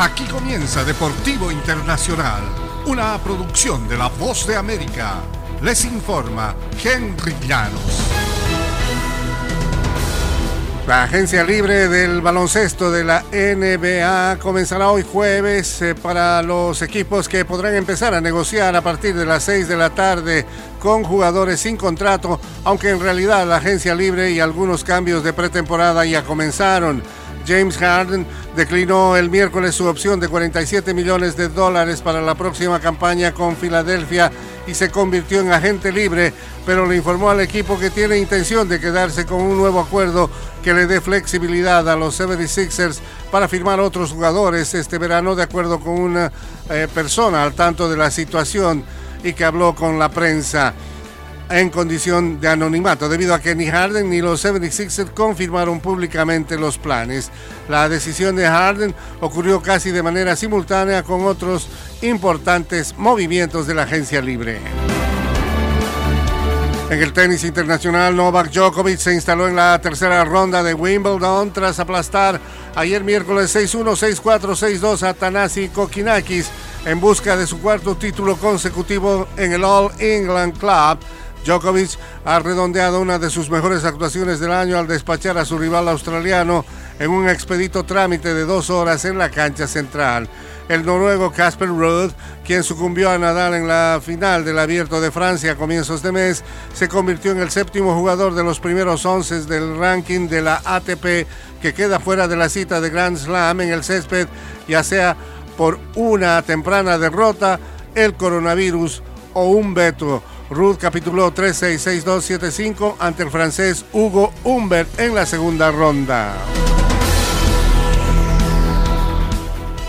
Aquí comienza Deportivo Internacional, una producción de La Voz de América. Les informa Henry Llanos. La agencia libre del baloncesto de la NBA comenzará hoy jueves eh, para los equipos que podrán empezar a negociar a partir de las 6 de la tarde con jugadores sin contrato, aunque en realidad la agencia libre y algunos cambios de pretemporada ya comenzaron. James Harden declinó el miércoles su opción de 47 millones de dólares para la próxima campaña con Filadelfia y se convirtió en agente libre, pero le informó al equipo que tiene intención de quedarse con un nuevo acuerdo que le dé flexibilidad a los 76ers para firmar otros jugadores este verano de acuerdo con una eh, persona al tanto de la situación y que habló con la prensa en condición de anonimato, debido a que ni Harden ni los 76ers confirmaron públicamente los planes. La decisión de Harden ocurrió casi de manera simultánea con otros importantes movimientos de la agencia libre. En el tenis internacional, Novak Djokovic se instaló en la tercera ronda de Wimbledon tras aplastar ayer miércoles 6-1, 6-4, 6-2 a Tanasi Kokinakis en busca de su cuarto título consecutivo en el All England Club Djokovic ha redondeado una de sus mejores actuaciones del año al despachar a su rival australiano en un expedito trámite de dos horas en la cancha central. El noruego Casper Ruud, quien sucumbió a Nadal en la final del Abierto de Francia a comienzos de mes, se convirtió en el séptimo jugador de los primeros once del ranking de la ATP que queda fuera de la cita de Grand Slam en el césped, ya sea por una temprana derrota, el coronavirus o un veto. Ruth capituló 3-6-6-2-7-5 ante el francés Hugo Humbert en la segunda ronda.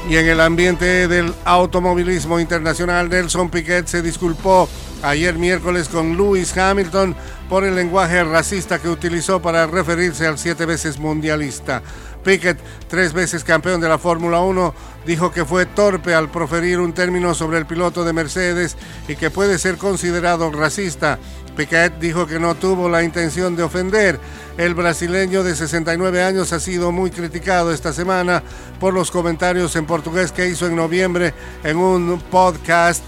Y en el ambiente del automovilismo internacional, Nelson Piquet se disculpó ayer miércoles con Lewis Hamilton por el lenguaje racista que utilizó para referirse al siete veces mundialista. Piquet, tres veces campeón de la Fórmula 1, dijo que fue torpe al proferir un término sobre el piloto de Mercedes y que puede ser considerado racista. Piquet dijo que no tuvo la intención de ofender. El brasileño de 69 años ha sido muy criticado esta semana por los comentarios en portugués que hizo en noviembre en un podcast.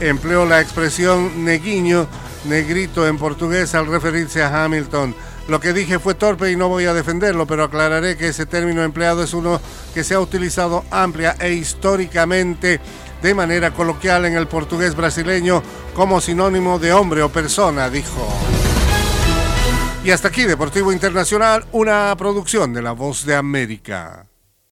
Empleó la expresión neguiño, negrito en portugués al referirse a Hamilton. Lo que dije fue torpe y no voy a defenderlo, pero aclararé que ese término empleado es uno que se ha utilizado amplia e históricamente de manera coloquial en el portugués brasileño como sinónimo de hombre o persona, dijo. Y hasta aquí, Deportivo Internacional, una producción de La Voz de América.